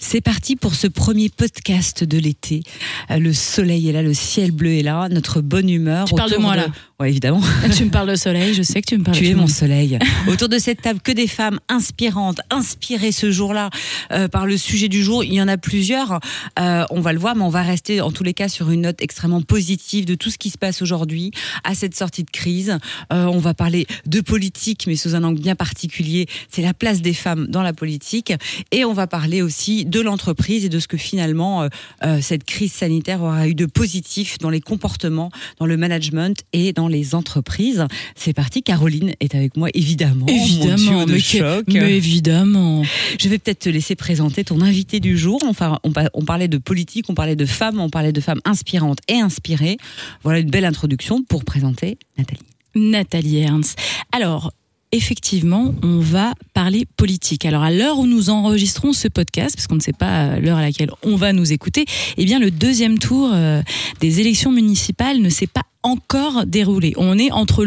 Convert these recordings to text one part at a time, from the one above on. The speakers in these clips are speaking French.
C'est parti pour ce premier podcast de l'été. Euh, Le soleil est là, le ciel bleu est là, notre bonne humeur. Tu parles de moi, là. Ouais, évidemment. Tu me parles de soleil, je sais que tu me parles Tu de es mon soleil. Autour de cette table, que des femmes inspirantes, inspirées ce jour-là euh, par le sujet du jour. Il y en a plusieurs. Euh, on va le voir, mais on va rester en tous les cas sur une note extrêmement positive de tout ce qui se passe aujourd'hui à cette sortie de crise. Euh, on va parler de politique, mais sous un angle bien particulier. C'est la place des femmes dans la politique. Et on va parler aussi de l'entreprise et de ce que finalement euh, euh, cette crise sanitaire aura eu de positif dans les comportements, dans le management et dans les entreprises. C'est parti. Caroline est avec moi, évidemment. Évidemment, de mais, choc. mais évidemment. Je vais peut-être te laisser présenter ton invité du jour. Enfin, on, on parlait de politique, on parlait de femmes, on parlait de femmes inspirantes et inspirées. Voilà une belle introduction pour présenter Nathalie. Nathalie Ernst. Alors, effectivement, on va parler politique. Alors, à l'heure où nous enregistrons ce podcast, parce qu'on ne sait pas euh, l'heure à laquelle on va nous écouter, eh bien, le deuxième tour euh, des élections municipales ne s'est pas encore déroulé. On est entre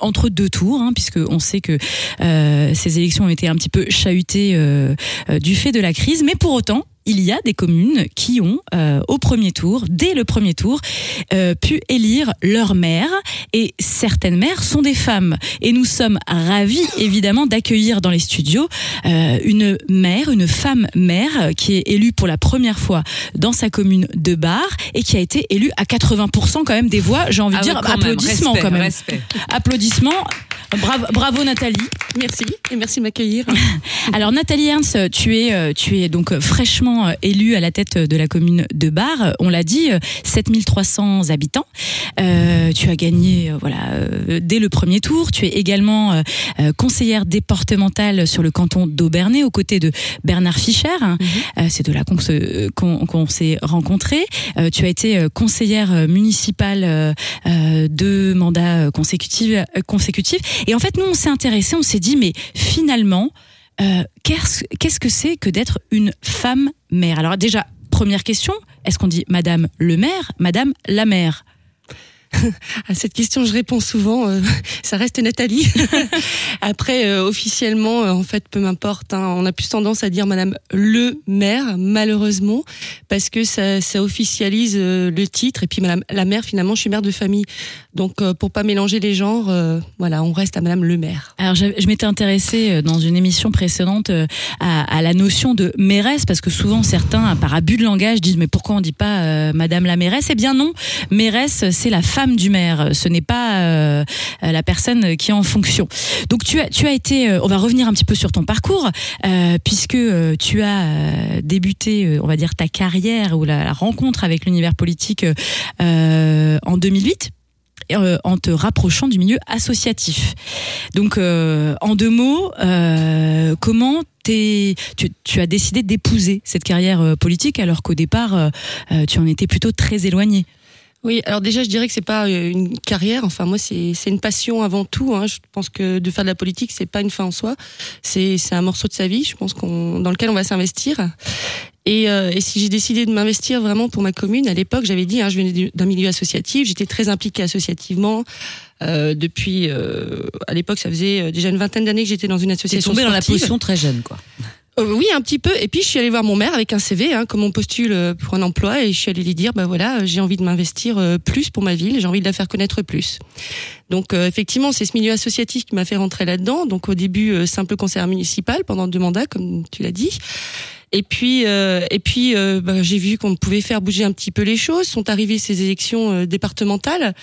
entre deux tours, hein, puisque sait que euh, ces élections ont été un petit peu chahutées euh, euh, du fait de la crise, mais pour autant. Il y a des communes qui ont, au premier tour, dès le premier tour, pu élire leur maire. Et certaines maires sont des femmes. Et nous sommes ravis, évidemment, d'accueillir dans les studios une maire, une femme maire, qui est élue pour la première fois dans sa commune de Bar et qui a été élue à 80% quand même des voix. Envie de dire applaudissements quand même. Applaudissements. Bravo, bravo Nathalie. Merci et merci de m'accueillir. Alors Nathalie Ernst, tu es, euh, tu es donc euh, fraîchement euh, élue à la tête de la commune de Bar. On l'a dit, euh, 7300 habitants. Euh, tu as gagné voilà, dès le premier tour. Tu es également euh, conseillère départementale sur le canton d'Aubernay aux côtés de Bernard Fischer. Euh, C'est de là qu'on se- qu'on qu'on s'est rencontrés. Euh, tu as été conseillère municipale deux mandats euh, consécutifs, euh, consécutifs. Et en fait, nous, on s'est intéressé, on s'est dit, mais finalement, euh, qu'est-ce qu'est-ce que c'est que d'être une femme mère? Alors déjà, première question, est-ce qu'on dit Madame le maire, Madame la mère À cette question, je réponds souvent. euh, ça reste Nathalie. Après, euh, officiellement, euh, en fait, peu m'importe. hein, on a plus tendance à dire Madame le maire, malheureusement, parce que ça, ça officialise le titre. Et puis Madame la mère, finalement, je suis mère de famille. Donc, euh, pour pas mélanger les genres, euh, voilà, on reste à Madame le maire. Alors, je, je m'étais intéressée euh, dans une émission précédente euh, à, à la notion de mairesse, parce que souvent certains, par abus de langage, disent mais pourquoi on dit pas euh, Madame la mairesse? Eh bien non, mairesse, c'est la femme du maire, ce n'est pas euh, la personne qui est en fonction. Donc tu as, tu as été, on va revenir un petit peu sur ton parcours, puisque tu as débuté, on va dire, ta carrière ou la, la rencontre avec l'univers politique en 2008 euh, en te rapprochant du milieu associatif. Donc, euh, en deux mots, euh, comment tu, tu as décidé d'épouser cette carrière politique alors qu'au départ, tu en étais plutôt très éloigné Oui, alors déjà, je dirais que c'est pas une carrière. Enfin, moi, c'est une passion avant tout. Hein. Je pense que de faire de la politique, c'est pas une fin en soi. C'est c'est un morceau de sa vie. Je pense qu'on dans lequel on va s'investir. Et, euh, et si j'ai décidé de m'investir vraiment pour ma commune, à l'époque, j'avais dit, hein, je venais du- d'un milieu associatif, j'étais très impliquée associativement. Euh, depuis, euh, à l'époque, ça faisait euh, déjà une vingtaine d'années que j'étais dans une association tombé dans la sportive. potion très jeune, quoi. Euh, oui, un petit peu. Et puis, je suis allée voir mon maire avec un CV, hein, comme on postule euh, pour un emploi, et je suis allée lui dire, bah voilà, j'ai envie de m'investir plus pour ma ville, j'ai envie de la faire connaître plus. Donc, euh, effectivement, c'est ce milieu associatif qui m'a fait rentrer là-dedans. Donc, au début, euh, simple conseillère municipal pendant deux mandats, comme tu l'as dit. Et puis, euh, et puis, euh, bah, j'ai vu qu'on pouvait faire bouger un petit peu les choses. Sont arrivées ces élections euh, départementales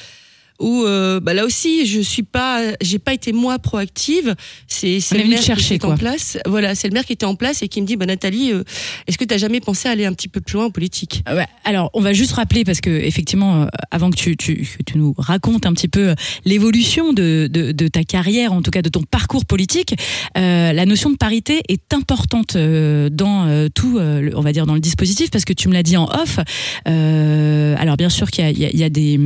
où euh, bah, là aussi je suis pas j'ai pas été moi proactive c'est c'est le maire chercher, qui était quoi. en place voilà c'est le maire qui était en place et qui me dit bah Nathalie euh, est-ce que tu as jamais pensé à aller un petit peu plus loin en politique? Ouais. Alors, on va juste rappeler parce que effectivement, euh, avant que tu, tu, que tu nous racontes un petit peu euh, l'évolution de, de, de ta carrière, en tout cas de ton parcours politique, la notion de parité est importante dans tout, on va dire dans le dispositif, parce que tu me l'as dit en off. Alors, bien sûr qu'il y a, il y y a des,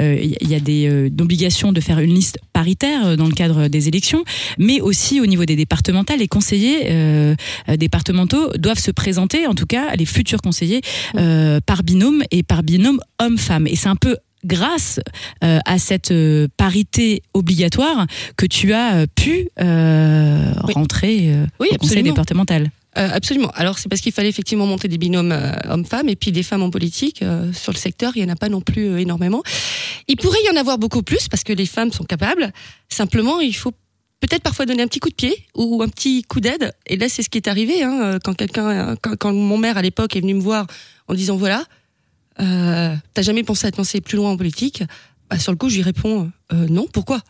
il y a euh, obligations de faire une liste paritaire euh, dans le cadre des élections, mais aussi au niveau des départementales, les conseillers euh, départementaux doivent se présenter, en tout cas les futurs conseillers, par binôme et par binôme homme-femme. Et c'est un peu grâce euh, à cette euh, parité obligatoire que tu as pu euh, Oui. rentrer Oui, au conseil départemental. Euh, absolument. Alors c'est parce qu'il fallait effectivement monter des binômes euh, hommes-femmes et puis des femmes en politique euh, sur le secteur, il y en a pas non plus euh, énormément. Il pourrait y en avoir beaucoup plus parce que les femmes sont capables. Simplement, il faut peut-être parfois donner un petit coup de pied ou un petit coup d'aide. Et là, c'est ce qui est arrivé hein, euh, quand quelqu'un, quand, mon maire à l'époque est venu me voir en disant voilà, t'as jamais pensé à te lancer plus loin en politique? Bah, Sur le coup, je lui réponds non. Pourquoi?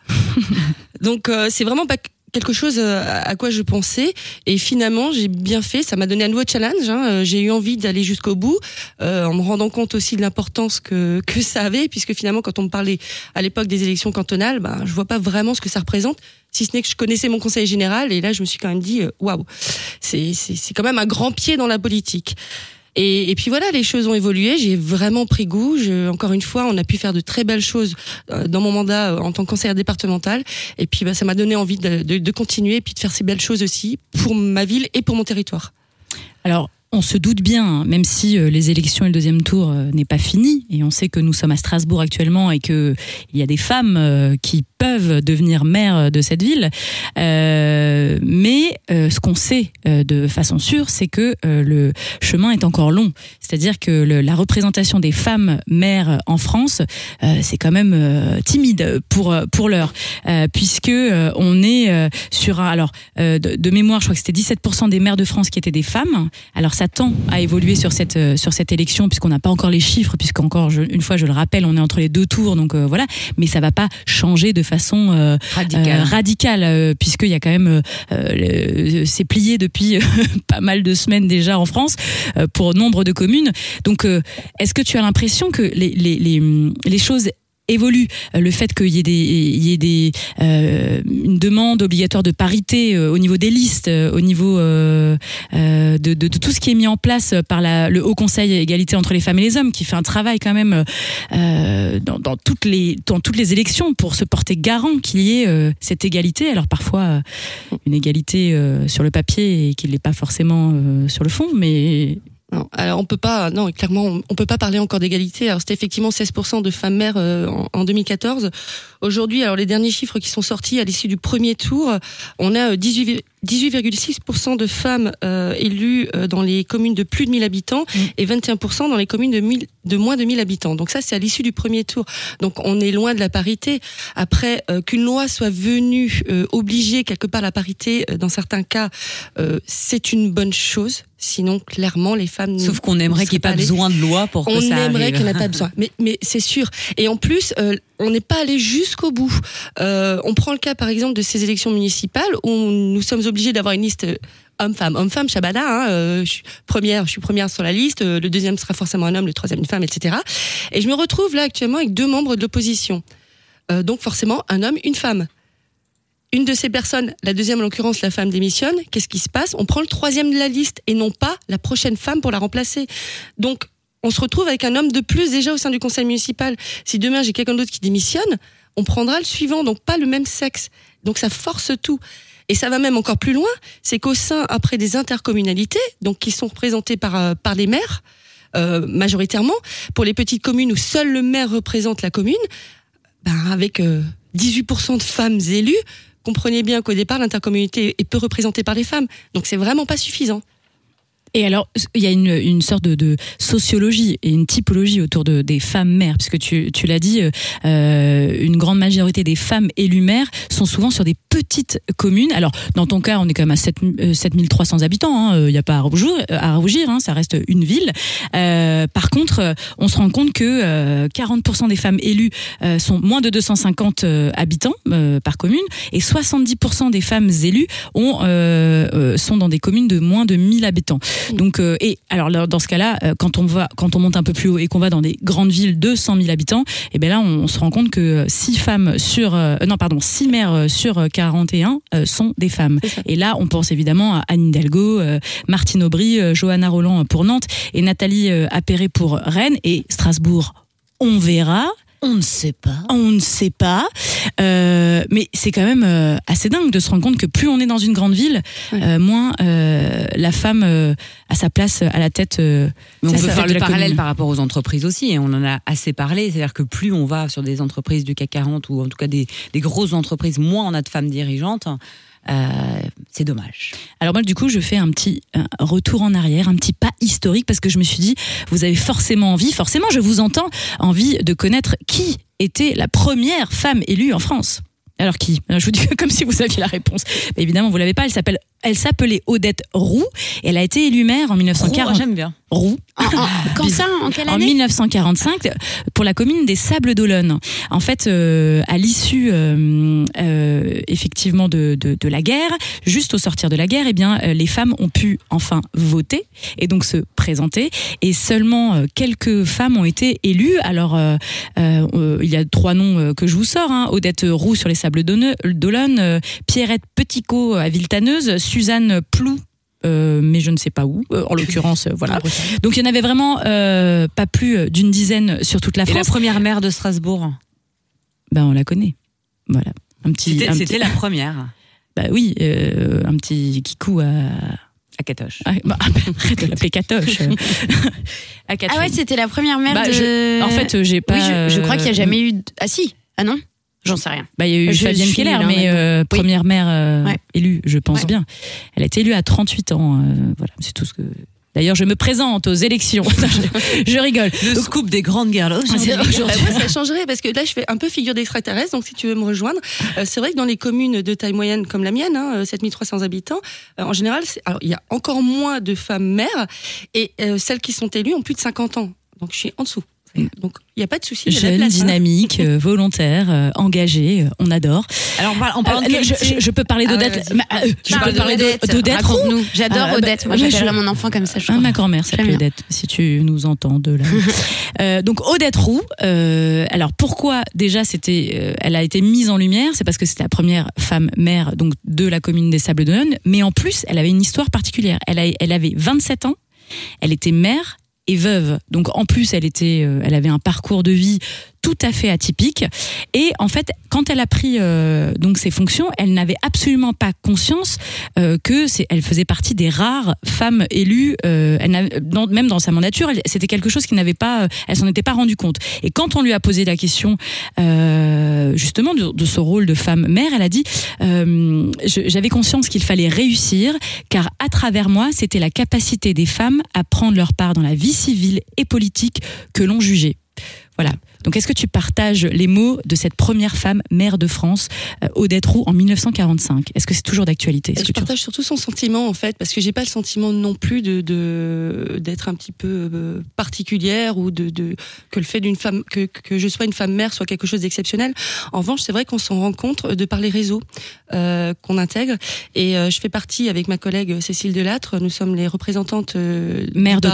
Donc c'est vraiment pas quelque chose euh, à quoi je pensais. Et finalement j'ai bien fait. Ça m'a donné un nouveau challenge hein. Euh, j'ai eu envie d'aller jusqu'au bout euh, en me rendant compte aussi de l'importance que que ça avait puisque finalement quand on me parlait à l'époque des élections cantonales ben je vois pas vraiment ce que ça représente si ce n'est que je connaissais mon conseil général et là je me suis quand même dit euh, waouh c'est c'est c'est quand même un grand pied dans la politique et, puis voilà, les choses ont évolué. J'ai vraiment pris goût. Je, encore une fois, on a pu faire de très belles choses euh, dans mon mandat euh, en tant que conseillère départementale. Et puis, bah, ça m'a donné envie de, continuer et puis de faire ces belles choses aussi pour ma ville et pour mon territoire. Alors, on se doute bien, hein, même si euh, les élections et le deuxième tour n'est pas fini, et on sait que nous sommes à Strasbourg actuellement et que il y a des femmes qui peuvent devenir maires de cette ville. Euh, mais euh, ce qu'on sait euh, de façon sûre, c'est que le chemin est encore long. C'est-à-dire que la représentation des femmes maires en France, c'est quand même timide pour pour l'heure, puisque on est sur un alors de, mémoire, je crois que c'était 17% des maires de France qui étaient des femmes. Alors ça tend à évoluer sur cette sur cette élection puisqu'on n'a pas encore les chiffres, puisqu'encore une fois je le rappelle, on est entre les deux tours, donc voilà. Mais ça va pas changer de façon euh, Radical. euh, radicale, euh, puisqu'il y a quand même euh, c'est plié depuis pas mal de semaines déjà en France pour nombre de communes. Donc est-ce que tu as l'impression que les les les, les choses évolue. Le fait qu'il y ait des il y ait des euh, une demande obligatoire de parité euh, au niveau des listes euh, au niveau de, tout ce qui est mis en place par la, le Haut Conseil à égalité entre les femmes et les hommes qui fait un travail quand même dans, toutes les dans toutes les élections pour se porter garant qu'il y ait cette égalité. Alors parfois une égalité sur le papier et qu'il n'est pas forcément sur le fond mais Alors on peut pas, non, clairement, on, peut pas parler encore d'égalité. Alors c'était effectivement 16% de femmes mères euh, en 2014. Aujourd'hui, alors les derniers chiffres qui sont sortis à l'issue du premier tour, on a euh, 18 18,6% de femmes euh, élues euh, dans les communes de plus de 1000 habitants et 21% dans les communes de, 1000 de moins de 1000 habitants. Donc ça, c'est à l'issue du premier tour. Donc on est loin de la parité. Après, euh, qu'une loi soit venue euh, obliger quelque part la parité, euh, dans certains cas, euh, c'est une bonne chose. Sinon, clairement, les femmes... Sauf qu'on aimerait qu'il n'y ait pas allées. besoin de loi pour que On ça aimerait arrive. qu'il n'y ait pas besoin. Mais, mais c'est sûr. Et en plus, euh, on n'est pas allé jusqu'au bout. Euh, on prend le cas, par exemple, de ces élections municipales où nous sommes obligés d'avoir une liste euh, homme-femme. Homme-femme, Shabada, hein, euh, première, je suis première sur la liste, le deuxième sera forcément un homme, le troisième une femme, etc. Et je me retrouve là actuellement avec deux membres de l'opposition. Donc forcément, un homme, une femme. Une de ces personnes, la deuxième en l'occurrence, la femme démissionne. Qu'est-ce qui se passe? On prend le troisième de la liste et non pas la prochaine femme pour la remplacer. Donc, on se retrouve avec un homme de plus déjà au sein du conseil municipal. Si demain j'ai quelqu'un d'autre qui démissionne, on prendra le suivant, donc pas le même sexe. Donc ça force tout. Et ça va même encore plus loin, c'est qu'au sein après des intercommunalités, donc qui sont représentées par euh, par les maires euh, majoritairement, pour les petites communes où seul le maire représente la commune, ben avec euh, 18% de femmes élues, comprenez bien qu'au départ l'intercommunalité est peu représentée par les femmes, donc c'est vraiment pas suffisant. Et alors, il y a une, une sorte de, de sociologie et une typologie autour de, des femmes maires, puisque tu, tu l'as dit, euh, euh, une grande majorité des femmes élues maires sont souvent sur des petites communes. Alors, dans ton cas, on est quand même à 7, euh, 7300 habitants, il n'y a pas à rougir, à rougir hein, ça reste une ville. Euh, par contre, euh, on se rend compte que euh, 40% des femmes élues euh, sont moins de 250 euh, habitants euh, par commune, et 70% des femmes élues ont, euh, euh, sont dans des communes de moins de 1000 habitants. Donc, euh, et alors dans ce cas-là, euh, quand on va, quand on monte un peu plus haut et qu'on va dans des grandes villes de 100 000 habitants, et ben là, on, se rend compte que 6 femmes sur, euh, non pardon, 6 maires euh, sur 41 euh, sont des femmes. Et là, on pense évidemment à Anne Hidalgo, euh, Martine Aubry, euh, Johanna Roland pour Nantes et Nathalie euh, Appéré pour Rennes et Strasbourg. On verra. On ne sait pas. On ne sait pas, Euh, mais c'est quand même euh, assez dingue de se rendre compte que plus on est dans une grande ville, Ouais. euh, moins euh, la femme euh, a sa place à la tête. euh, Mais on peut faire fait de le parallèle commune. par rapport aux entreprises aussi, et on en a assez parlé. C'est-à-dire que plus on va sur des entreprises du CAC 40 ou en tout cas des, des grosses entreprises, moins on a de femmes dirigeantes. Euh, c'est dommage. Alors moi, du coup, je fais un petit retour en arrière, un petit pas historique, parce que je me suis dit, vous avez forcément envie, forcément, je vous entends, envie de connaître qui était la première femme élue en France. Alors qui? Je vous dis comme si vous aviez la réponse. Mais évidemment, vous l'avez pas. Elle s'appelle, elle s'appelait Odette Roux. Et elle a été élue maire en 1940. J'aime bien. Roux. En- en- quand ça, en quelle En année 1945, pour la commune des Sables d'Olonne. En fait, euh, à l'issue euh, euh, effectivement de, de, de la guerre, juste au sortir de la guerre, eh bien, euh, les femmes ont pu enfin voter et donc se présenter. Et seulement euh, quelques femmes ont été élues. Alors, euh, euh, euh, il y a trois noms euh, que je vous sors hein. Odette Roux sur les Sables d'Olonne, euh, Pierrette Petitcot à Villetaneuse, Suzanne Plou. euh, mais je ne sais pas où, euh, en l'occurrence, euh, voilà. Donc il y en avait vraiment euh, pas plus d'une dizaine sur toute la Et la France. première maire de Strasbourg Ben on la connaît. Voilà. Un petit. C'était un c'était petit- la première Bah oui, euh, un petit kikou à. à Catoche. à- bah, arrête de l'appeler Catoche. à Ah ouais, c'était la première mère Bah, de. En fait, j'ai pas. oui, je, je crois qu'il n'y a jamais eu. de- Ah si Ah non J'en sais rien. Bah, il y a eu Je- je Fabienne Keller, hein, mais euh, Oui. première mère euh, Ouais. élue, je pense Ouais. bien. Elle a été élue à 38 ans. euh, voilà, c'est tout ce que. D'ailleurs, je me présente aux élections. je, je rigole. Le scoop des grandes guerres Euh, aujourd'hui. moi, ça changerait parce que là, je fais un peu figure d'extraterrestre. Donc, si tu veux me rejoindre, euh, c'est vrai que dans les communes de taille moyenne comme la mienne, hein, euh, 7300 habitants, euh, en général, alors il y a encore moins de femmes maires et euh, celles qui sont élues ont plus de 50 ans. Donc, je suis en dessous. Donc, il n'y a pas de souci. Jeune, hein. dynamique, euh, volontaire, euh, engagé, euh, on adore. Alors, on parle, on parle Euh, de je, je- je peux parler Ah ouais, d'Odette. euh, je Parle peux parler d'Odette. de- d'Odette Roux. J'adore Ah, bah, Odette. Moi, ouais, j'appellerai je- mon enfant comme ça. Je Ah, ma grand-mère s'appelle. Odette, si tu nous entends de là. Euh, donc Odette Roux, euh, alors pourquoi déjà c'était, euh, elle a été mise en lumière, c'est parce que c'était la première femme maire donc de la commune des Sables d'Olonne, mais en plus elle avait une histoire particulière. Elle, a, elle avait 27 ans, elle était mère et veuve, donc en plus elle était, euh, elle avait un parcours de vie tout à fait atypique. Et en fait, quand elle a pris euh, donc ses fonctions, elle n'avait absolument pas conscience euh, que c'est, elle faisait partie des rares femmes élues. Euh, elle même dans sa mandature, c'était quelque chose qui n'avait pas, euh, elle s'en était pas rendue compte. Et quand on lui a posé la question euh, justement de, de ce rôle de femme mère, elle a dit euh, j'avais conscience qu'il fallait réussir, car à travers moi, c'était la capacité des femmes à prendre leur part dans la vie civile et politique que l'on jugeait. Voilà. Donc, est-ce que tu partages les mots de cette première femme maire de France, euh, Odette Roux, en 1945 Est-ce que c'est toujours d'actualité? Je tu- partage surtout son sentiment en fait, parce que j'ai pas le sentiment non plus de d'être un petit peu euh, particulière ou de, de que le fait d'une femme que, que je sois une femme mère soit quelque chose d'exceptionnel. En revanche, c'est vrai qu'on s'en rend compte de par les réseaux euh, qu'on intègre. Et euh, je fais partie avec ma collègue Cécile Delattre. Nous sommes les représentantes euh, Maire de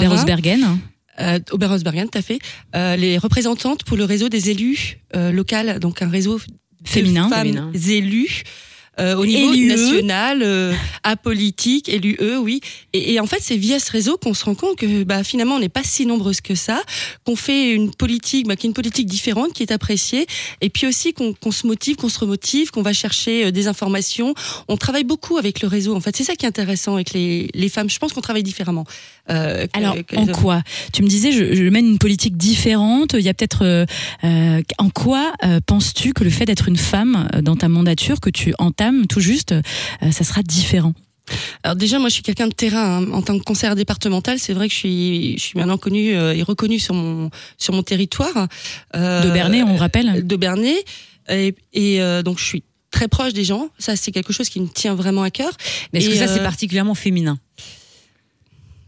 Euh, Oberhausbergen, tout à fait. Euh, les représentantes pour le réseau des élus euh, local, donc un réseau de Féminin. femmes Féminin. élus. euh, au niveau national, euh, apolitique, élu eux, oui. Et, et en fait, c'est via ce réseau qu'on se rend compte que bah, finalement, on n'est pas si nombreuses que ça, qu'on fait une politique, bah, qui est une politique différente, qui est appréciée, et puis aussi qu'on qu'on se motive, qu'on se remotive, qu'on va chercher euh, des informations. On travaille beaucoup avec le réseau. En fait, c'est ça qui est intéressant avec les, les femmes. Je pense qu'on travaille différemment. Euh, que- Alors, que en quoi? Tu me disais, je, je mène une politique différente. Il y a peut-être. euh, euh, en quoi euh, penses-tu que le fait d'être une femme euh, dans ta mandature que tu entames tout juste, euh, ça sera différent? Alors déjà, moi, je suis quelqu'un de terrain. hein. En tant que conseillère départementale, c'est vrai que je suis, je suis maintenant connue euh, et reconnue sur mon sur mon territoire. Euh, De Bernay, on rappelle. De Bernay, et, et, euh, donc je suis très proche des gens. Ça, c'est quelque chose qui me tient vraiment à cœur. Mais est-ce Et, que ça, c'est particulièrement féminin?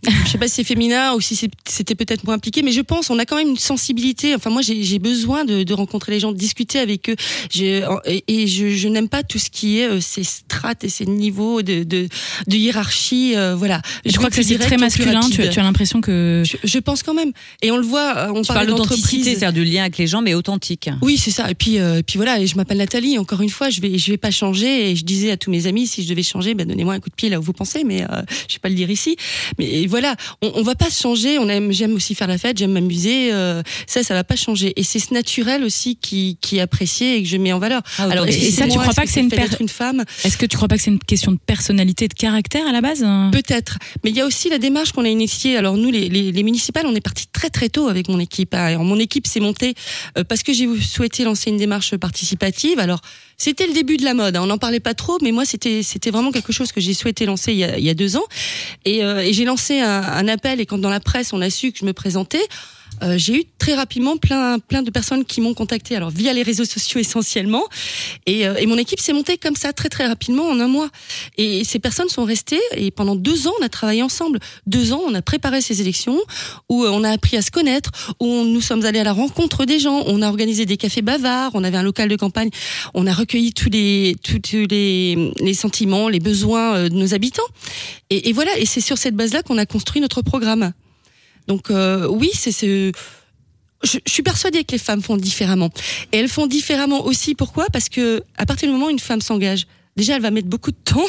Je sais pas si c'est féminin ou si c'est- c'était peut-être moins impliqué, mais je pense on a quand même une sensibilité. Enfin, moi, j'ai j'ai besoin de, de rencontrer les gens, de discuter avec eux. Je- et et je, je n'aime pas tout ce qui est euh, ces strates et ces niveaux de, de, de hiérarchie. euh, voilà. Je crois que c'est très masculin. Tu, tu as l'impression que. Je, je pense quand même. Et on le voit. euh, On Tu parle parles d'authenticité, c'est-à-dire du lien avec les gens, mais authentique. Oui, c'est ça. Et puis, euh, et puis voilà. Et je m'appelle Nathalie. Encore une fois, je vais, je vais pas changer. Et je disais à tous mes amis, si je devais changer, ben donnez-moi un coup de pied là où vous pensez. Mais euh, je vais pas le dire ici. Mais voilà, on, on va pas changer. On aime, j'aime aussi faire la fête, j'aime m'amuser. euh, ça, ça va pas changer. Et c'est ce naturel aussi qui, qui est apprécié et que je mets en valeur. Ah, Alors, Et ça, c'est tu moi, crois pas que c'est une per- femme Est-ce que tu crois pas que c'est une question de personnalité, de caractère à la base hein Peut-être. Mais il y a aussi la démarche qu'on a initiée. Alors nous, les, les, les municipales, on est parti très très tôt avec mon équipe. Alors mon équipe s'est montée euh, parce que j'ai souhaité lancer une démarche participative. Alors c'était le début de la mode. hein. On n'en parlait pas trop, mais moi c'était c'était vraiment quelque chose que j'ai souhaité lancer il y a, deux ans. Et, euh, j'ai lancé un appel. Et quand dans la presse on a su que je me présentais. Euh, j'ai eu très rapidement plein plein de personnes qui m'ont contacté alors via les réseaux sociaux essentiellement et, euh, et mon équipe s'est montée comme ça très très rapidement en un mois et ces personnes sont restées et pendant deux ans, on a travaillé ensemble. Deux ans, on a préparé ces élections où euh, on a appris à se connaître, où nous sommes allés à la rencontre des gens, on a organisé des cafés bavards, on avait un local de campagne, on a recueilli tous les tous, les, les sentiments, les besoins euh, de nos habitants. Et voilà, et c'est sur cette base-là qu'on a construit notre programme. Donc euh, oui, c'est ce je, je suis persuadée que les femmes font différemment. Et elles font différemment aussi. Pourquoi? Parce que à partir du moment où une femme s'engage, déjà elle va mettre beaucoup de temps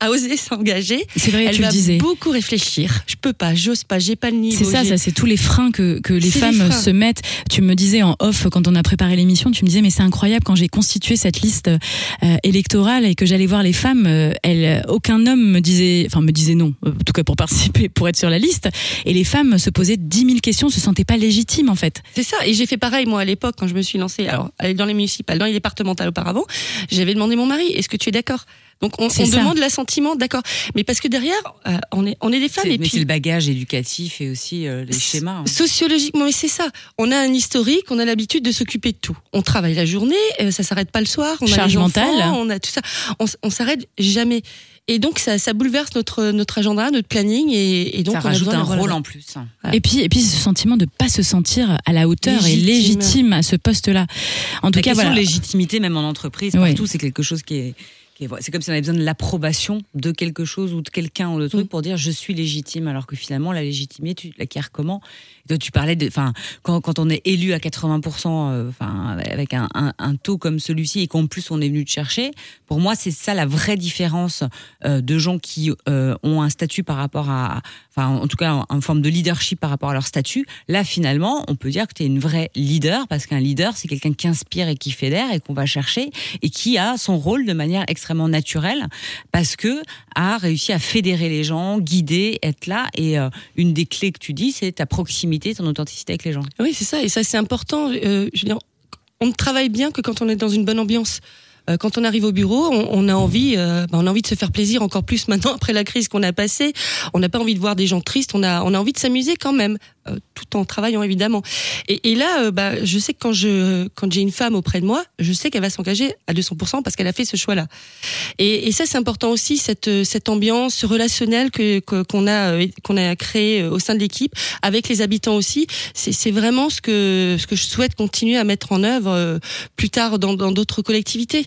à oser s'engager. C'est vrai, Elle tu le va disais. beaucoup réfléchir. Je peux pas, j'ose pas, j'ai pas le niveau. C'est ça, ça c'est tous les freins que, que les femmes se mettent. Tu me disais en off quand on a préparé l'émission, tu me disais mais c'est incroyable quand j'ai constitué cette liste euh, électorale et que j'allais voir les femmes, euh, elles, aucun homme me disait, enfin me disait non, euh, en tout cas pour participer, pour être sur la liste. Et les femmes se posaient 10 000 questions, se sentaient pas légitimes en fait. C'est ça. Et j'ai fait pareil, moi, à l'époque, quand je me suis lancée, alors, dans les municipales, dans les départementales auparavant, j'avais demandé mon mari, est-ce que tu es d'accord? Donc, on, on demande l'assentiment, d'accord. Mais parce que derrière, euh, on est, on est des femmes C'est- et mais c'est puis. le bagage éducatif et aussi euh, les schémas. hein. Sociologiquement, mais c'est ça. On a un historique, on a l'habitude de s'occuper de tout. On travaille la journée, euh, ça s'arrête pas le soir. On Charge a les enfants, mentale. on a tout ça. On, s'arrête jamais. Et donc ça, ça bouleverse notre notre agenda, notre planning, et, et donc ça on a rajoute un rôle en plus. Ouais. Et puis, et puis ce sentiment de pas se sentir à la hauteur et Légitime. à ce poste-là. En tout La cas, question voilà. de légitimité, même en entreprise, partout, c'est quelque chose qui est. C'est comme si on avait besoin de l'approbation de quelque chose ou de quelqu'un ou de truc Mm. pour dire je suis légitime, alors que finalement la légitimité, tu l'acquiers comment? Toi, tu parlais de, enfin, quand, quand on est élu à 80%, euh, enfin, avec un, un, un taux comme celui-ci et qu'en plus on est venu te chercher, pour moi c'est ça la vraie différence euh, de gens qui euh, ont un statut par rapport à, enfin, en tout cas, en forme de leadership par rapport à leur statut. Là, finalement, on peut dire que tu es une vraie leader parce qu'un leader, c'est quelqu'un qui inspire et qui fédère et qu'on va chercher et qui a son rôle de manière extrêmement naturelle parce que a réussi à fédérer les gens, guider, être là. Et euh, une des clés que tu dis, c'est ta proximité, ton authenticité avec les gens. Oui, c'est ça. Et ça, c'est important. Euh, je veux dire, on ne travaille bien que quand on est dans une bonne ambiance. Euh, Quand on arrive au bureau, on, on a envie, ben, on a envie de se faire plaisir encore plus maintenant après la crise qu'on a passée. On n'a pas envie de voir des gens tristes. On a, on a envie de s'amuser quand même, euh, tout en travaillant évidemment. Et, et là, bah, je sais que quand je, quand j'ai une femme auprès de moi, je sais qu'elle va s'engager à 200% parce qu'elle a fait ce choix-là. Et, et ça, c'est important aussi cette, cette ambiance relationnelle que qu'on a, qu'on a créée au sein de l'équipe avec les habitants aussi. C'est vraiment ce que ce que je souhaite continuer à mettre en œuvre plus tard dans d'autres collectivités.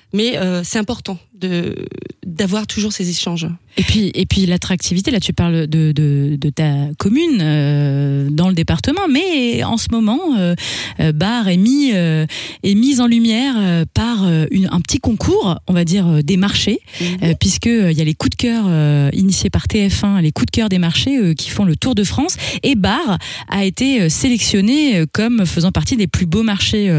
Mais euh, c'est important de d'avoir toujours ces échanges. Et puis, et puis l'attractivité, là tu parles de, de, de ta commune euh, dans le département, mais en ce moment, euh, euh, Bar est mis, euh, est mise en lumière euh, par une, un petit concours, on va dire, des marchés, euh, puisque il y a les coups de cœur initiés par TF1, les coups de cœur des marchés qui font le tour de France, et Bar a été sélectionné comme faisant partie des plus beaux marchés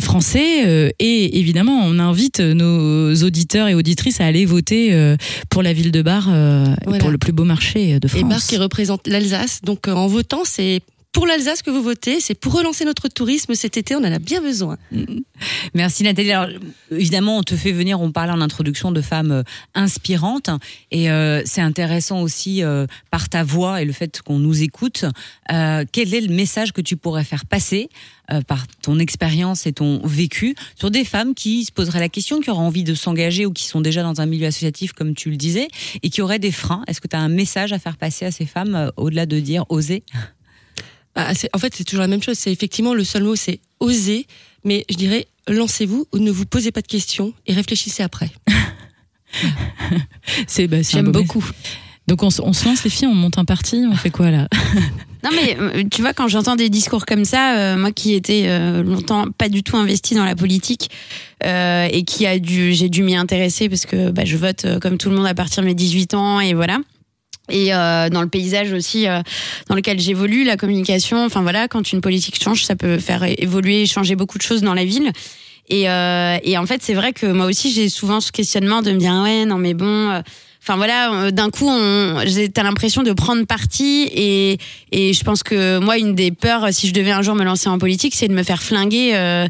français, et évidemment on invite nos auditeurs et auditrices à aller voter euh, pour la ville de Bar, euh, Voilà. pour le plus beau marché de France. Et Bar qui représente l'Alsace. Donc euh, en votant, c'est pour l'Alsace que vous votez, c'est pour relancer notre tourisme cet été, on en a bien besoin. Merci Nathalie. Alors, évidemment, on te fait venir, on parle en introduction de femmes euh, inspirantes et euh, c'est intéressant aussi euh, par ta voix et le fait qu'on nous écoute. euh, quel est le message que tu pourrais faire passer euh, par ton expérience et ton vécu sur des femmes qui se poseraient la question, qui auraient envie de s'engager ou qui sont déjà dans un milieu associatif, comme tu le disais, et qui auraient des freins? Est-ce que tu as un message à faire passer à ces femmes euh, au-delà de dire oser? Bah, c'est- en fait, c'est toujours la même chose. C'est effectivement le seul mot, c'est oser. Mais je dirais, lancez-vous ou ne vous posez pas de questions et réfléchissez après. C'est bah, J'aime beau beaucoup. message. Donc on, se- on se lance les filles, on monte un parti, on fait quoi là? Non mais euh, tu vois quand j'entends des discours comme ça, euh, moi qui étais euh, longtemps pas du tout investi dans la politique euh, et qui a dû, j'ai dû m'y intéresser parce que bah, je vote euh, comme tout le monde à partir de mes 18 ans et voilà. Et euh, dans le paysage aussi euh, dans lequel j'évolue, la communication, enfin voilà, quand une politique change, ça peut faire évoluer, et changer beaucoup de choses dans la ville. Et, euh, et en fait, c'est vrai que moi aussi, j'ai souvent ce questionnement de me dire ouais, non mais bon. Enfin voilà, euh, d'un coup, j'ai- t'as l'impression de prendre parti et, et je pense que moi, une des peurs, si je devais un jour me lancer en politique, c'est de me faire flinguer. euh,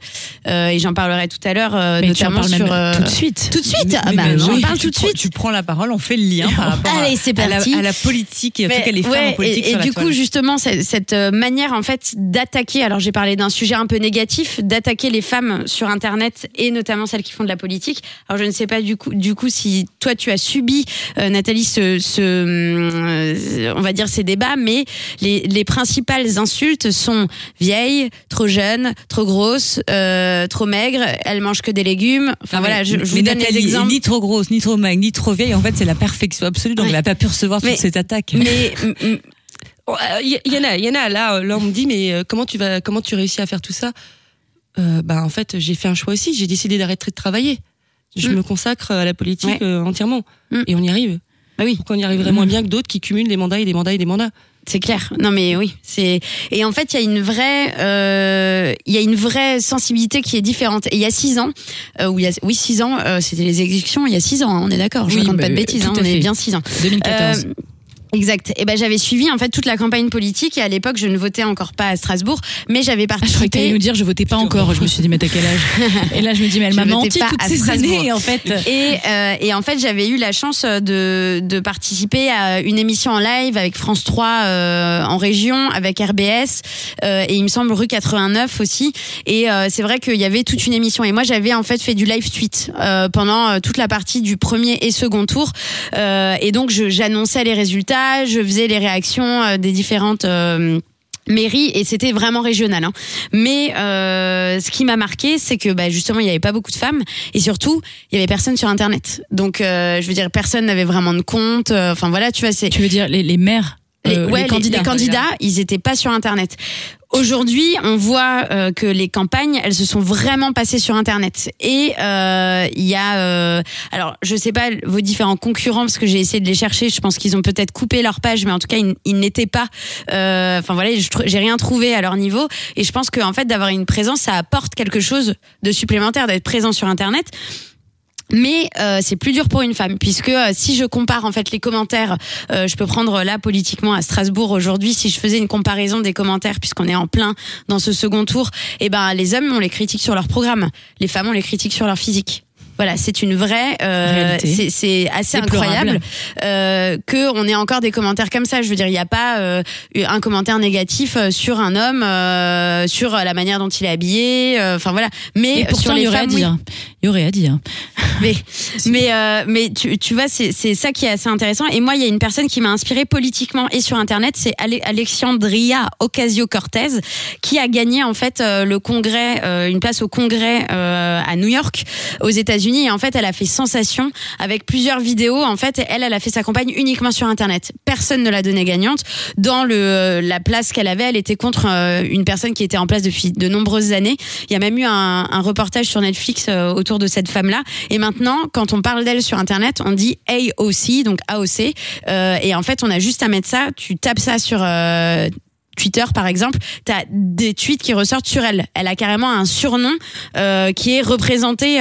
euh, et j'en parlerai tout à l'heure, euh, Mais tu en notamment sur même euh, tout de suite. Tout de suite. Mais- ah bah, mais j'en oui, parle tout de suite. Tu prends la parole, on fait le lien par rapport à- Allez, c'est à, la, à la politique et en tout cas les femmes ouais, en politique et, sur et la du toile. coup justement cette, manière en fait d'attaquer alors j'ai parlé d'un sujet un peu négatif d'attaquer les femmes sur internet et notamment celles qui font de la politique alors je ne sais pas du coup du coup si toi tu as subi Nathalie ce, ce euh, on va dire ces débats mais les, les principales insultes sont vieille trop jeune trop grosse euh, trop maigre elle mange que des légumes enfin Ah, voilà mais- je, je vous donne Nathalie les exemples Ni trop grosse, ni trop maigre, ni trop vieille. En fait, c'est la perfection absolue. Donc, Ouais. elle n'a pas pu recevoir Mais- toute cette attaque. mais euh, Il y, y en a, il y en a. Là, euh, là, on me dit, mais euh, comment tu vas, comment tu réussis à faire tout ça? Euh, Bah, en fait, j'ai fait un choix aussi. J'ai décidé d'arrêter de travailler. Je Mm. me consacre à la politique Ouais. euh, entièrement, Mm. et on y arrive. bah oui Pourquoi on y arriverait moins bien que d'autres qui cumulent des mandats et des mandats et des mandats C'est clair. Non mais oui, c'est et en fait il y a une vraie euh, il y a une vraie sensibilité qui est différente. Et il y a six ans, euh, ou il y a oui six ans, euh, c'était les exécutions. Il y a six ans, hein, on est d'accord. Je Oui, raconte bah, pas de bêtises, hein, on est bien six ans. 2014. Euh, Exact. Et ben j'avais suivi en fait toute la campagne politique et à l'époque je ne votais encore pas à Strasbourg, mais j'avais Ah, je croyais participé. nous dire je votais pas encore. Je me suis dit mais t'as quel âge Et là je me dis mais elle m'a menti toutes à ces Strasbourg. années en fait. Et, euh, et en fait, j'avais eu la chance de, de participer à une émission en live avec France 3 euh, en région, avec RBS, euh, et il me semble rue 89 aussi. Et euh, c'est vrai qu'il y avait toute une émission. Et moi, j'avais en fait fait du live tweet euh, pendant euh, toute la partie du premier et second tour. Euh, et donc, j'annonçais les résultats, je faisais les réactions euh, des différentes... euh, mairies et c'était vraiment régional. Hein. Mais euh, ce qui m'a marqué, c'est que bah, justement, il n'y avait pas beaucoup de femmes et surtout, il y avait personne sur Internet. Donc, euh, je veux dire, personne n'avait vraiment de compte. Euh, Enfin voilà, tu vois, c'est Tu veux dire les, les maires euh, ouais, les candidats. les candidats, ils étaient pas sur Internet. Aujourd'hui, on voit euh, que les campagnes, elles se sont vraiment passées sur Internet. Et euh, il y a, euh, alors je sais pas vos différents concurrents parce que j'ai essayé de les chercher. Je pense qu'ils ont peut-être coupé leur page, mais en tout cas, ils, ils n'étaient pas. euh, Enfin voilà, j'ai rien trouvé à leur niveau. Et je pense qu'en fait, d'avoir une présence, ça apporte quelque chose de supplémentaire d'être présent sur Internet. Mais euh, c'est plus dur pour une femme puisque euh, si je compare en fait les commentaires, euh, je peux prendre là politiquement à Strasbourg aujourd'hui si je faisais une comparaison des commentaires puisqu'on est en plein dans ce second tour, et ben les hommes on les critique sur leur programme, les femmes on les critique sur leur physique. Voilà, c'est une vraie, euh, c'est- assez incroyable euh, que on ait encore des commentaires comme ça. Je veux dire, il n'y a pas euh, un commentaire négatif euh, sur un homme, euh, sur la manière dont il est habillé. euh, Enfin voilà, mais Et pourtant sur il les y aurait à femmes, oui. dire. Il y aurait à dire. Mais, mais, euh, mais tu, tu vois, c'est ça qui est assez intéressant. Et moi, il y a une personne qui m'a inspirée politiquement et sur Internet, c'est Ale- Alexandria Ocasio-Cortez, qui a gagné en fait euh, le congrès, euh, une place au congrès euh, à New York, aux États-Unis. Et en fait, elle a fait sensation avec plusieurs vidéos. En fait, elle, elle a fait sa campagne uniquement sur Internet. Personne ne l'a donnée gagnante. Dans le, euh, la place qu'elle avait, elle était contre euh, une personne qui était en place depuis de nombreuses années. Il y a même eu un, un reportage sur Netflix euh, de cette femme-là. Et maintenant, quand on parle d'elle sur Internet, on dit AOC, donc AOC. Euh, et en fait, on a juste à mettre ça. Tu tapes ça sur euh, Twitter par exemple, t'as des tweets qui ressortent sur elle. Elle a carrément un surnom euh, qui est représenté.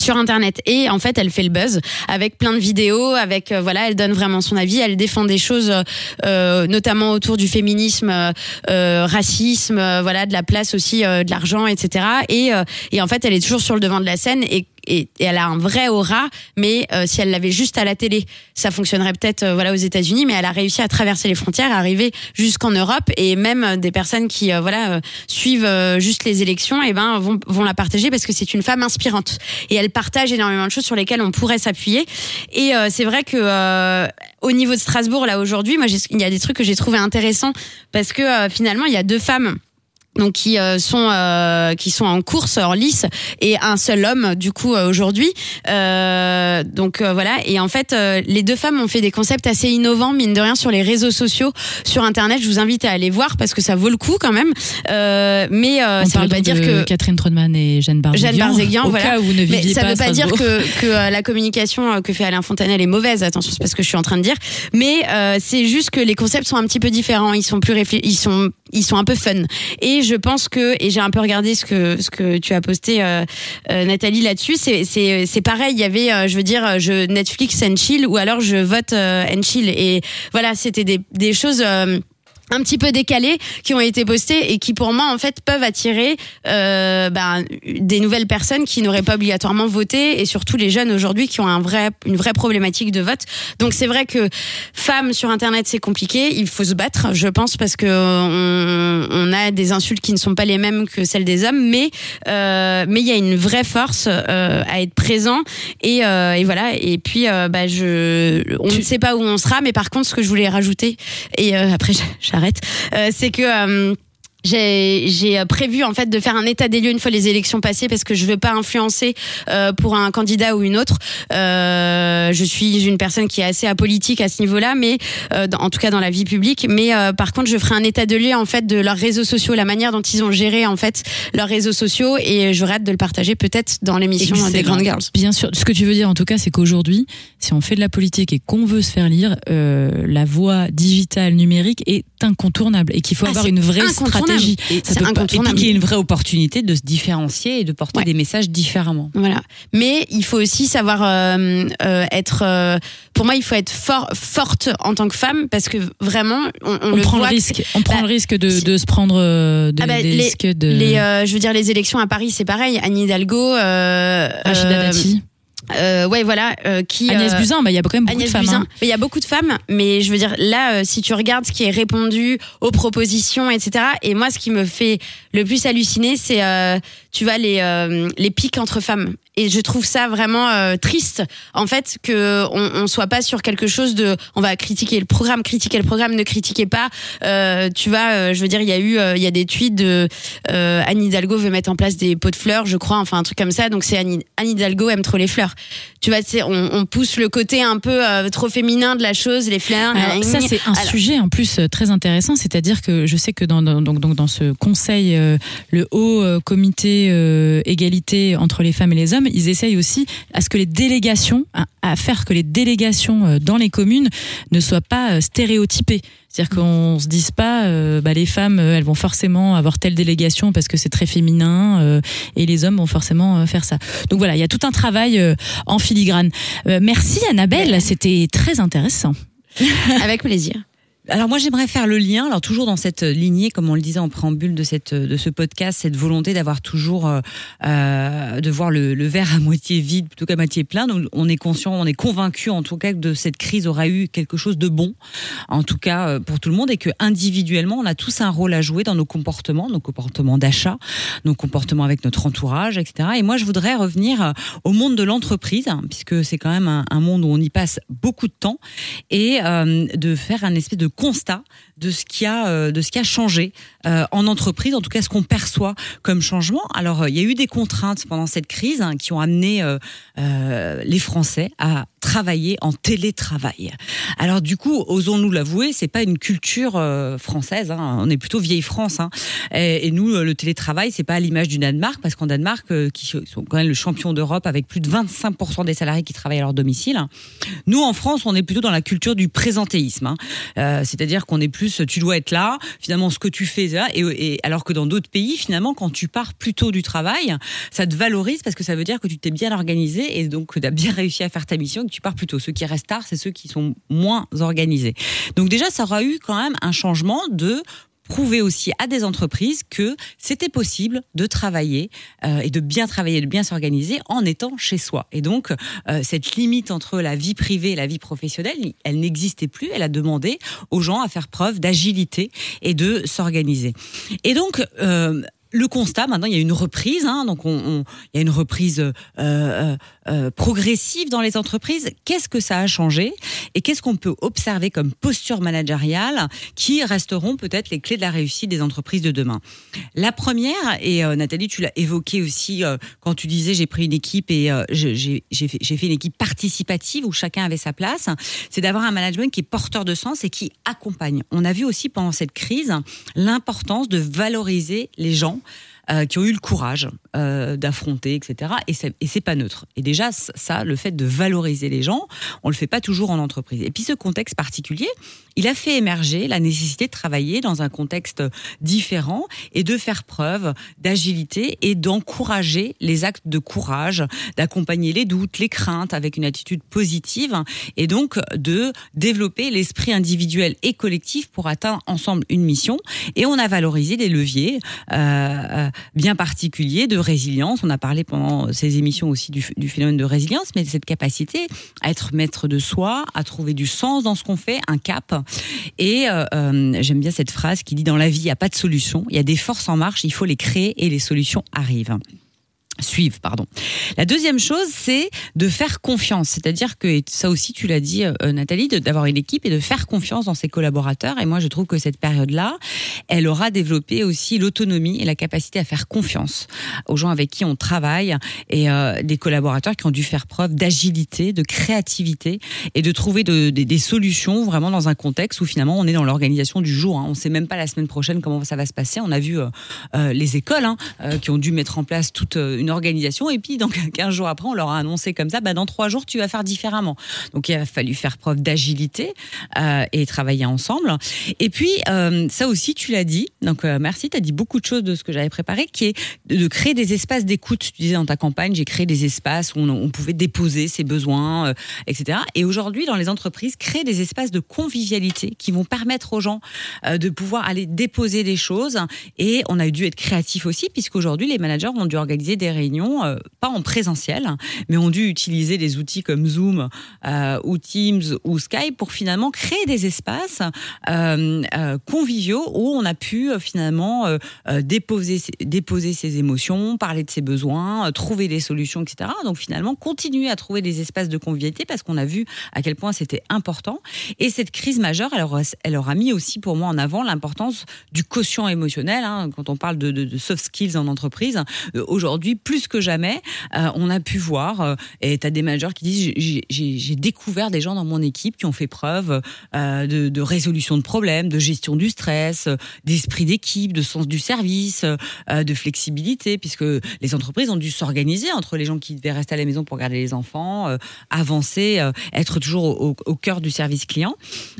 Euh, sur internet. Et en fait elle fait le buzz avec plein de vidéos avec euh, voilà elle donne vraiment son avis. Elle défend des choses euh, notamment autour du féminisme euh, euh, racisme euh, voilà de la place aussi euh, de l'argent etc et euh, et en fait elle est toujours sur le devant de la scène. Et et, et elle a un vrai aura, mais euh, si elle l'avait juste à la télé, ça fonctionnerait peut-être euh, voilà aux États-Unis, mais elle a réussi à traverser les frontières, à arriver jusqu'en Europe, et même euh, des personnes qui euh, voilà euh, suivent juste les élections, et ben vont, vont la partager parce que c'est une femme inspirante et elle partage énormément de choses sur lesquelles on pourrait s'appuyer. Et c'est vrai que au niveau de Strasbourg là aujourd'hui, moi il y a des trucs que j'ai trouvé intéressants parce que finalement il y a deux femmes donc qui euh, sont euh, qui sont en course en lice et un seul homme du coup euh, aujourd'hui Euh, donc euh, voilà et en fait euh, les deux femmes ont fait des concepts assez innovants mine de rien sur les réseaux sociaux sur internet je vous invite à aller voir parce que ça vaut le coup quand même Euh, mais euh, ça veut pas dire que Catherine Trotman et Jeanne Barzéguian. Jeanne Barzéguian, voilà. cas où ne mais ça pas veut pas dire que, que euh, la communication que fait Alain Fontanel est mauvaise. Attention, c'est pas ce que je suis en train de dire. Mais euh, c'est juste que les concepts sont un petit peu différents. Ils sont plus réflé- ils sont ils sont un peu fun. Et je pense que et j'ai un peu regardé ce que ce que tu as posté euh, euh, Nathalie là-dessus. C'est c'est c'est pareil. Il y avait euh, je veux dire euh, je Netflix and chill ou alors je vote euh, and chill. Et voilà, c'était des des choses. Euh, un petit peu décalées qui ont été postées et qui pour moi en fait peuvent attirer euh, ben, des nouvelles personnes qui n'auraient pas obligatoirement voté et surtout les jeunes aujourd'hui qui ont un vrai une vraie problématique de vote. Donc c'est vrai que femmes sur internet c'est compliqué. Il faut se battre je pense parce que on, on a des insultes qui ne sont pas les mêmes que celles des hommes. Mais euh, mais il y a une vraie force euh, à être présent et, euh, et voilà. Et puis euh, bah je on ne sait pas où on sera mais par contre ce que je voulais rajouter et euh, après j'arrête euh, c'est que euh, j'ai j'ai prévu en fait de faire un état des lieux une fois les élections passées parce que je veux pas influencer euh, pour un candidat ou une autre. Euh, je suis une personne qui est assez apolitique à ce niveau-là, mais euh, dans- en tout cas dans la vie publique. Mais euh, par contre, je ferai un état de lieu en fait de leurs réseaux sociaux, la manière dont ils ont géré en fait leurs réseaux sociaux, et j'aurais hâte de le partager peut-être dans l'émission des. Grandes Girls. Bien sûr, ce que tu veux dire en tout cas, c'est qu'aujourd'hui, si on fait de la politique et qu'on veut se faire lire, euh, la voie digitale numérique est incontournable et qu'il faut Ah, avoir une vraie incontournable. Stratégie. Ça C'est peut pas- Et puis qu'il y ait une vraie opportunité de se différencier et de porter Ouais. des messages différemment. Voilà. Mais il faut aussi savoir euh, euh, être. euh, pour moi, il faut être fort, forte en tant que femme parce que vraiment, on, on on le prend le voit risque, on prend le risque de, de se prendre euh, de, Ah bah, des les- risques de Les, euh, je veux dire, les élections à Paris, c'est pareil. Anne Hidalgo, euh, Rachida Dati, euh, ouais, voilà, euh, qui Agnès euh, Buzyn, bah, il y a quand même beaucoup Agnès de femmes. Hein. Mais Il y a beaucoup de femmes, mais je veux dire, là, euh, si tu regardes ce qui est répondu aux propositions, etc., et moi, ce qui me fait le plus halluciner, c'est, euh, tu vois, les, euh, les pics entre femmes. Et je trouve ça vraiment euh, triste, en fait, que on, on soit pas sur quelque chose de, on va critiquer le programme, critiquer le programme, ne critiquez pas. Euh, tu vois, euh, je veux dire, il y a eu, il y a des tweets de Anne Hidalgo veut mettre en place des pots de fleurs, je crois, enfin un truc comme ça. Donc c'est Anne, Anne Hidalgo aime trop les fleurs. Tu vois, c'est, on, on pousse le côté un peu trop féminin de la chose, les fleurs. Alors, ça, c'est un Alors, sujet en plus très intéressant, c'est-à-dire que je sais que dans, dans, donc, donc dans ce conseil, le haut comité égalité entre les femmes et les hommes, ils essayent aussi à ce que les délégations, à, faire que les délégations euh, dans les communes ne soient pas euh, stéréotypées. C'est-à-dire qu'on se dise pas, euh, bah, les femmes, elles vont forcément avoir telle délégation parce que c'est très féminin, euh, et les hommes vont forcément euh, faire ça. Donc voilà, il y a tout un travail en filigrane. Merci Annabelle, c'était très intéressant. avec plaisir. Alors moi j'aimerais faire le lien, alors toujours dans cette lignée, comme on le disait en préambule de cette de ce podcast, cette volonté d'avoir toujours euh, euh, de voir le, verre à moitié vide plutôt qu'à moitié plein. Donc on est conscient, on est convaincu en tout cas que cette crise aura eu quelque chose de bon, en tout cas euh, pour tout le monde, et que individuellement on a tous un rôle à jouer dans nos comportements, nos comportements d'achat, nos comportements avec notre entourage, etc. Et moi je voudrais revenir euh, au monde de l'entreprise, hein, puisque c'est quand même un, un monde où on y passe beaucoup de temps, et euh, de faire un espèce de constat de ce qui a euh, de ce a changé euh, en entreprise, en tout cas ce qu'on perçoit comme changement. Alors euh, il y a eu des contraintes pendant cette crise hein, qui ont amené les Français à travailler en télétravail. Alors du coup, osons-nous l'avouer, c'est pas une culture euh, française. hein. On est plutôt vieille France. hein. Et, nous, le télétravail, c'est pas à l'image du Danemark, parce qu'en Danemark, euh, qui sont quand même le champion d'Europe avec plus de 25% des salariés qui travaillent à leur domicile. Nous, en France, on est plutôt dans la culture du présentéisme. hein. Euh, C'est-à-dire qu'on est plus, tu dois être là, finalement, ce que tu fais, là, et, alors que dans d'autres pays, finalement, quand tu pars plus tôt du travail, ça te valorise parce que ça veut dire que tu t'es bien organisé et donc que tu as bien réussi à faire ta mission que tu pars plus tôt. Ceux qui restent tard, c'est ceux qui sont moins organisés. Donc déjà, ça aura eu quand même un changement de prouver aussi à des entreprises que c'était possible de travailler euh, et de bien travailler, de bien s'organiser en étant chez soi. Et donc, euh, cette limite entre la vie privée et la vie professionnelle, elle n'existait plus. Elle a demandé aux gens à faire preuve d'agilité et de s'organiser. Et donc, euh, le constat, maintenant, il y a une reprise, hein, donc on, on- il y a une reprise euh, progressive dans les entreprises. Qu'est-ce que ça a changé et qu'est-ce qu'on peut observer comme posture managériale qui resteront peut-être les clés de la réussite des entreprises de demain? La première, et euh, Nathalie, tu l'as évoqué aussi euh, quand tu disais j'ai pris une équipe et j'ai fait une équipe participative où chacun avait sa place, c'est d'avoir un management qui est porteur de sens et qui accompagne. On a vu aussi pendant cette crise l'importance de valoriser les gens euh, qui ont eu le courage euh, d'affronter, etc. Et c'est, et c'est pas neutre. Et déjà, ça, le fait de valoriser les gens, on le fait pas toujours en entreprise. Et puis ce contexte particulier, il a fait émerger la nécessité de travailler dans un contexte différent et de faire preuve d'agilité et d'encourager les actes de courage, d'accompagner les doutes, les craintes avec une attitude positive et donc de développer l'esprit individuel et collectif pour atteindre ensemble une mission. Et on a valorisé des leviers euh, euh, bien particuliers de résilience. On a parlé pendant ces émissions aussi du, phénomène de résilience, mais cette capacité à être maître de soi, à trouver du sens dans ce qu'on fait, un cap. Et euh, euh, j'aime bien cette phrase qui dit dans la vie, il n'y a pas de solution, il y a des forces en marche, il faut les créer et les solutions arrivent suivent, pardon. La deuxième chose, c'est de faire confiance. C'est-à-dire que, et ça aussi tu l'as dit euh, Nathalie, d'avoir une équipe et de faire confiance dans ses collaborateurs. Et moi, je trouve que cette période-là, elle aura développé aussi l'autonomie et la capacité à faire confiance aux gens avec qui on travaille et euh, des collaborateurs qui ont dû faire preuve d'agilité, de créativité et de trouver de- des- solutions vraiment dans un contexte où finalement on est dans l'organisation du jour. hein. On sait même pas la semaine prochaine comment ça va se passer. On a vu euh, les écoles hein, qui ont dû mettre en place toute euh, une organisation et puis donc 15 jours après on leur a annoncé comme ça bah, dans trois jours tu vas faire différemment. Donc il a fallu faire preuve d'agilité euh, et travailler ensemble. Et puis euh, ça aussi tu l'as dit donc euh, merci tu as dit beaucoup de choses de ce que j'avais préparé qui est de, créer des espaces d'écoute. Tu disais dans ta campagne j'ai créé des espaces où on, pouvait déposer ses besoins etc et aujourd'hui dans les entreprises créer des espaces de convivialité qui vont permettre aux gens de pouvoir aller déposer des choses. Et on a dû être créatif aussi, puisqu'aujourd'hui, les managers ont dû organiser des réunions, euh, pas en présentiel, mais ont dû utiliser des outils comme Zoom euh, ou Teams ou Skype pour finalement créer des espaces euh, conviviaux où on a pu finalement déposer, déposer ses émotions, parler de ses besoins, trouver des solutions, etc. Donc finalement, continuer à trouver des espaces de convivialité parce qu'on a vu à quel point c'était important. Et cette crise majeure, elle aura, elle aura mis aussi pour moi en avant l'importance du quotient émotionnel. hein, quand on parle de, de- soft skills en entreprise, aujourd'hui, plus que jamais, euh, on a pu voir, euh, et tu as des managers qui disent, j'ai- découvert des gens dans mon équipe qui ont fait preuve euh, de, résolution de problèmes, de gestion du stress, d'esprit d'équipe, de sens du service, de flexibilité, puisque les entreprises ont dû s'organiser entre les gens qui devaient rester à la maison pour garder les enfants, avancer, être toujours au, cœur du service client.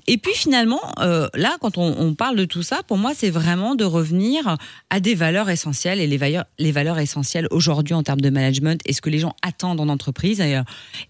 Et puis finalement, là, quand on, on parle de tout ça, pour moi, c'est vraiment de revenir à des valeurs essentielles et les valeurs, les valeurs essentielles aujourd'hui en termes de management et ce que les gens attendent en entreprise.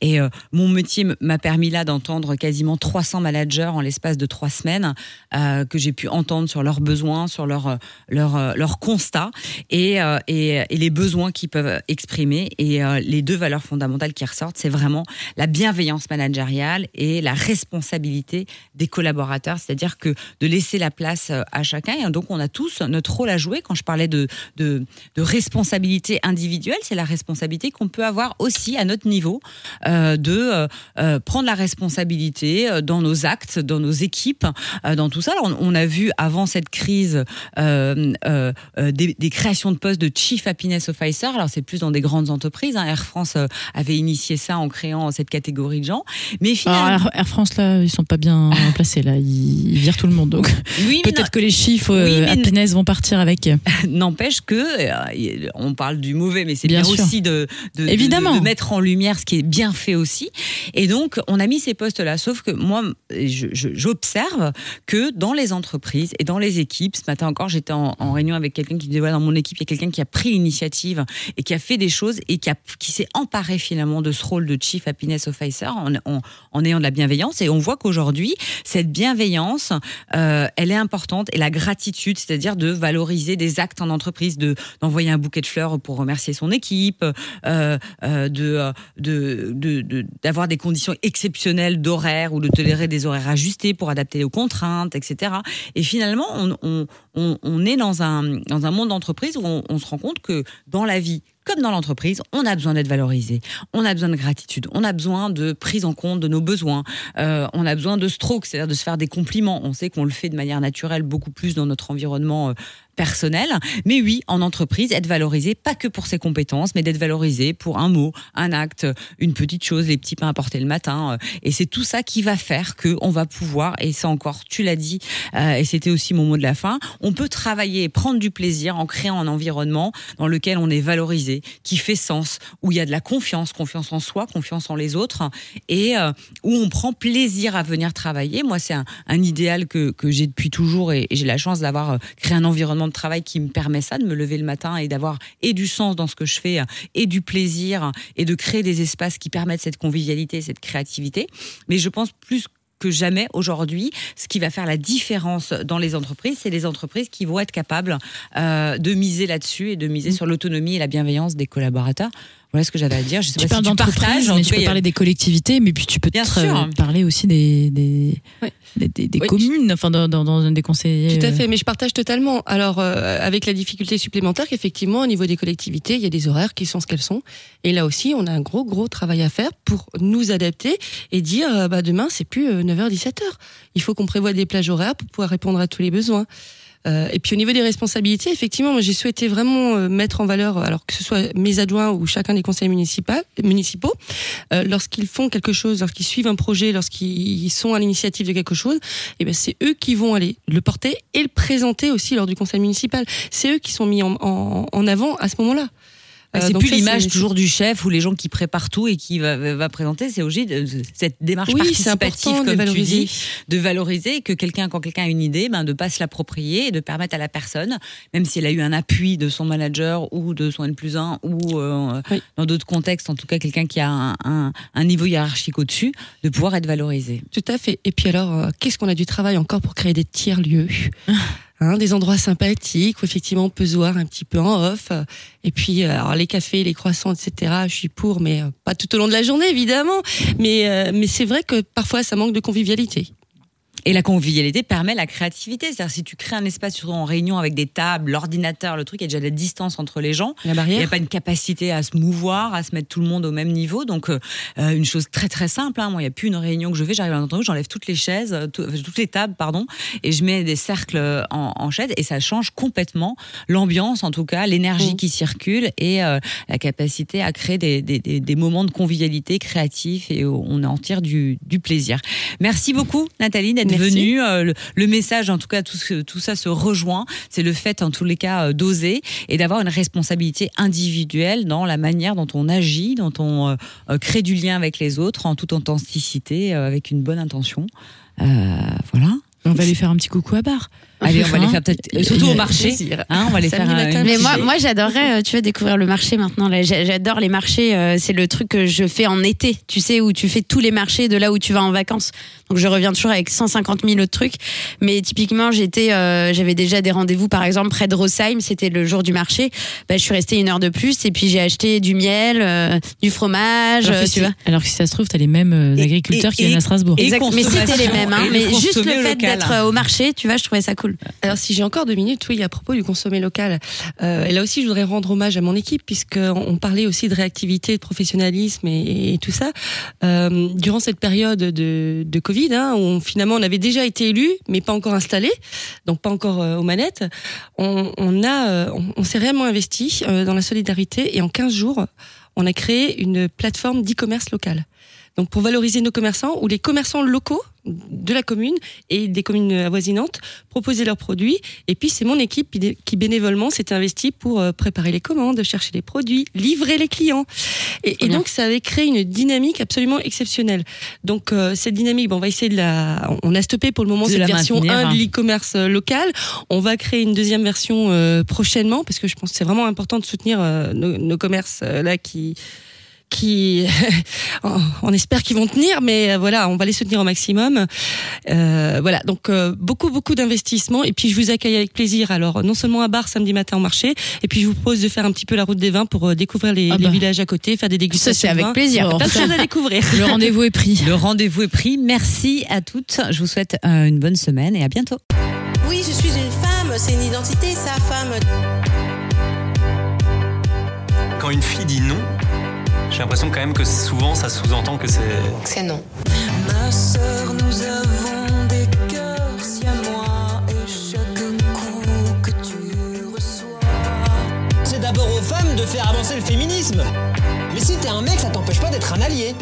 Et, euh, mon métier m'a permis là d'entendre quasiment 300 managers en l'espace de trois semaines euh, que j'ai pu entendre sur leurs besoins, sur leurs euh, leurs euh, constats et, et, les besoins qu'ils peuvent exprimer. Et les deux valeurs fondamentales qui ressortent, c'est vraiment la bienveillance managériale et la responsabilité des collaborateurs, c'est-à-dire que de laisser la place à chacun. Et donc, on a tous notre rôle à jouer. Quand je parlais de, de responsabilité individuelle, individuelle, c'est la responsabilité qu'on peut avoir aussi à notre niveau euh, de euh, euh, prendre la responsabilité dans nos actes, dans nos équipes, euh, dans tout ça. Alors, on, on a vu avant cette crise des, des créations de postes de Chief Happiness Officer. Alors, c'est plus dans des grandes entreprises. hein. Air France avait initié ça en créant cette catégorie de gens. Mais finalement, Alors, Air, France, là, ils sont pas bien placés, là. Ils, ils virent tout le monde. Donc, oui, mais peut-être que les chiffres Oui, happiness vont partir avec. N'empêche que, on parle du mauvais, mais c'est Bien aussi de, de, de- Évidemment. de mettre en lumière ce qui est bien fait aussi. Et donc, on a mis ces postes-là. Sauf que moi, j'observe que dans les entreprises et dans les équipes, ce matin encore, j'étais en, en réunion avec quelqu'un qui disait, voilà, dans mon équipe, il y a quelqu'un qui a pris l'initiative et qui a fait des choses et qui, a- qui s'est emparé finalement de ce rôle de Chief Happiness Officer en, en, en ayant de la bienveillance. Et on voit qu'aujourd'hui, cette bienveillance, euh, elle est importante et la gratitude, c'est-à-dire de valoriser des actes en entreprise, de d'envoyer un bouquet de fleurs pour remercier son équipe, euh, euh, euh, de d'avoir des conditions exceptionnelles d'horaire ou de tolérer des horaires ajustés pour adapter aux contraintes, etc. Et finalement, on, est dans un dans un monde d'entreprise où on, se rend compte que dans la vie comme dans l'entreprise, on a besoin d'être valorisé, on a besoin de gratitude, on a besoin de prise en compte de nos besoins, on a besoin de stroke, c'est-à-dire de se faire des compliments. On sait qu'on le fait de manière naturelle beaucoup plus dans notre environnement personnel. Mais oui, en entreprise, être valorisé, pas que pour ses compétences, mais d'être valorisé pour un mot, un acte, une petite chose, les petits pains apportés le matin. euh, Et c'est tout ça qui va faire que on va pouvoir, et ça encore, tu l'as dit, euh, et c'était aussi mon mot de la fin, on peut travailler et prendre du plaisir en créant un environnement dans lequel on est valorisé, qui fait sens, où il y a de la confiance, confiance en soi, confiance en les autres, et euh, où on prend plaisir à venir travailler. Moi, c'est un, idéal que, que j'ai depuis toujours, et, j'ai la chance d'avoir créé un environnement de travail qui me permet ça, de me lever le matin et d'avoir et du sens dans ce que je fais, et du plaisir, et de créer des espaces qui permettent cette convivialité, cette créativité. Mais je pense plus que jamais aujourd'hui, ce qui va faire la différence dans les entreprises, c'est les entreprises qui vont être capables euh, de miser là-dessus et de miser sur l'autonomie et la bienveillance des collaborateurs. Voilà ce que j'avais à dire. Je sais Tu pas parles si d'entreprise, mais tu peux parler des collectivités, mais puis tu peux euh, parler aussi des, des, des, des- des Oui. communes, enfin, dans, dans, dans des conseillers. Tout à euh, fait, mais je partage totalement. Alors, euh, avec la difficulté supplémentaire qu'effectivement, au niveau des collectivités, il y a des horaires qui sont ce qu'elles sont. Et là aussi, on a un gros, gros travail à faire pour nous adapter et dire, euh, bah, demain, c'est plus 9h, 17h. Il faut qu'on prévoie des plages horaires pour pouvoir répondre à tous les besoins. Euh, et puis au niveau des responsabilités, effectivement, moi j'ai souhaité vraiment euh, mettre en valeur, alors que ce soit mes adjoints ou chacun des conseils municipaux, euh, lorsqu'ils font quelque chose, lorsqu'ils suivent un projet, lorsqu'ils sont à l'initiative de quelque chose, eh ben c'est eux qui vont aller le porter et le présenter aussi lors du conseil municipal. C'est eux qui sont mis en, en, en avant à ce moment-là. Euh, c'est plus l'image toujours du chef ou les gens qui préparent tout et qui va, va présenter. C'est aussi de- cette démarche Oui, participative, comme tu valoriser. dis, de valoriser que quelqu'un, quand quelqu'un a une idée, ben, de pas se l'approprier et de permettre à la personne, même si elle a eu un appui de son manager ou de son N plus 1 ou euh, Oui. dans d'autres contextes, en tout cas quelqu'un qui a un, un- un niveau hiérarchique au-dessus, de pouvoir être valorisé. Tout à fait. Et puis alors, euh, qu'est-ce qu'on a du travail encore pour créer des tiers lieux Hein, des endroits sympathiques où effectivement on peut se voir un petit peu en off. Et puis euh, alors les cafés, les croissants, etc. Je suis pour, mais euh, pas tout au long de la journée évidemment. Mais euh, mais c'est vrai que parfois ça manque de convivialité. Et la convivialité permet la créativité. C'est-à-dire, si tu crées un espace, surtout en réunion avec des tables, l'ordinateur, le truc, il y a déjà de la distance entre les gens. La Il n'y a pas une capacité à se mouvoir, à se mettre tout le monde au même niveau. Donc, euh, euh, une chose très très simple. Hein. Moi, il n'y a plus une réunion que je fais. J'arrive à où j'enlève toutes les chaises, euh, tout- toutes les tables, pardon, et je mets des cercles en, en chaises. Et ça change complètement l'ambiance, en tout cas, l'énergie Mm. qui circule et euh, la capacité à créer des, des, des, des moments de convivialité créatifs et on en tire du, du plaisir. Merci beaucoup, Nathalie, d'être Euh, le, le message, en tout cas, tout, ce- tout ça se rejoint. C'est le fait, en tous les cas, euh, d'oser et d'avoir une responsabilité individuelle dans la manière dont on agit, dont on euh, crée du lien avec les autres en toute authenticité, avec une bonne intention. Euh, voilà. On va aller faire un petit coucou à Bar. Allez, on va les faire peut-être, Et- surtout au marché. Hein, on va les faire. euh, Mais moi, moi j'adorerais, euh, tu vois, découvrir le marché maintenant. J'adore les marchés. euh, C'est le truc que je fais en été, tu sais, où tu fais tous les marchés de là où tu vas en vacances. Donc je reviens toujours avec 150 000 autres trucs. Mais typiquement, j'étais, euh, j'avais déjà des rendez-vous, par exemple, près de Rosheim. C'était le jour du marché. Bah, je suis restée une heure de plus et puis j'ai acheté du miel, euh, du fromage, Alors euh, que, tu si, vois. alors que si ça se trouve, t'as les mêmes euh, agriculteurs qui viennent et- à Strasbourg. Exact. Mais c'était les mêmes. hein. Mais juste le fait d'être euh, au marché, tu vois, je trouvais ça cool. Alors si j'ai encore deux minutes, oui, à propos du consommer local. Euh, et là aussi, je voudrais rendre hommage à mon équipe puisque on parlait aussi de réactivité, de professionnalisme et, tout ça. Euh, durant cette période de, Covid, hein, où finalement on avait déjà été élu, mais pas encore installé, donc pas encore euh, aux manettes, on, a, on, s'est réellement investi dans la solidarité et en 15 jours, on a créé une plateforme d'e-commerce local. Donc pour valoriser nos commerçants ou les commerçants locaux de la commune et des communes avoisinantes proposer leurs produits. Et puis c'est mon équipe qui bénévolement s'est investie pour euh, préparer les commandes, chercher les produits, livrer les clients. Et, donc ça avait créé une dynamique absolument exceptionnelle. Donc euh, cette dynamique, bon, on va essayer de la, on a stoppé pour le moment De cette version maintenir. 1 de l'e-commerce euh, local. On va créer une deuxième version euh, prochainement parce que je pense que c'est vraiment important de soutenir euh, nos, nos commerces là qui qui on espère qu'ils vont tenir mais euh, voilà on va les soutenir au maximum Euh, voilà donc euh, beaucoup beaucoup d'investissements et puis je vous accueille avec plaisir alors non seulement à Bar samedi matin au marché et puis je vous propose de faire un petit peu la route des vins pour découvrir les, Ah les bah. villages à côté faire des Ça, dégustations c'est de avec plaisir. Plein de choses à découvrir Le rendez-vous est pris. Le rendez-vous est pris. Merci à toutes. Je vous souhaite une bonne semaine et à bientôt. Oui, je suis une femme, c'est une identité, sa femme. Quand une fille dit non, j'ai l'impression quand même que souvent ça sous-entend que c'est. C'est non. Ma sœur, nous avons des cœurs si à moi et chaque coup que tu reçois. C'est d'abord aux femmes de faire avancer le féminisme. Mais si t'es un mec, ça t'empêche pas d'être un allié.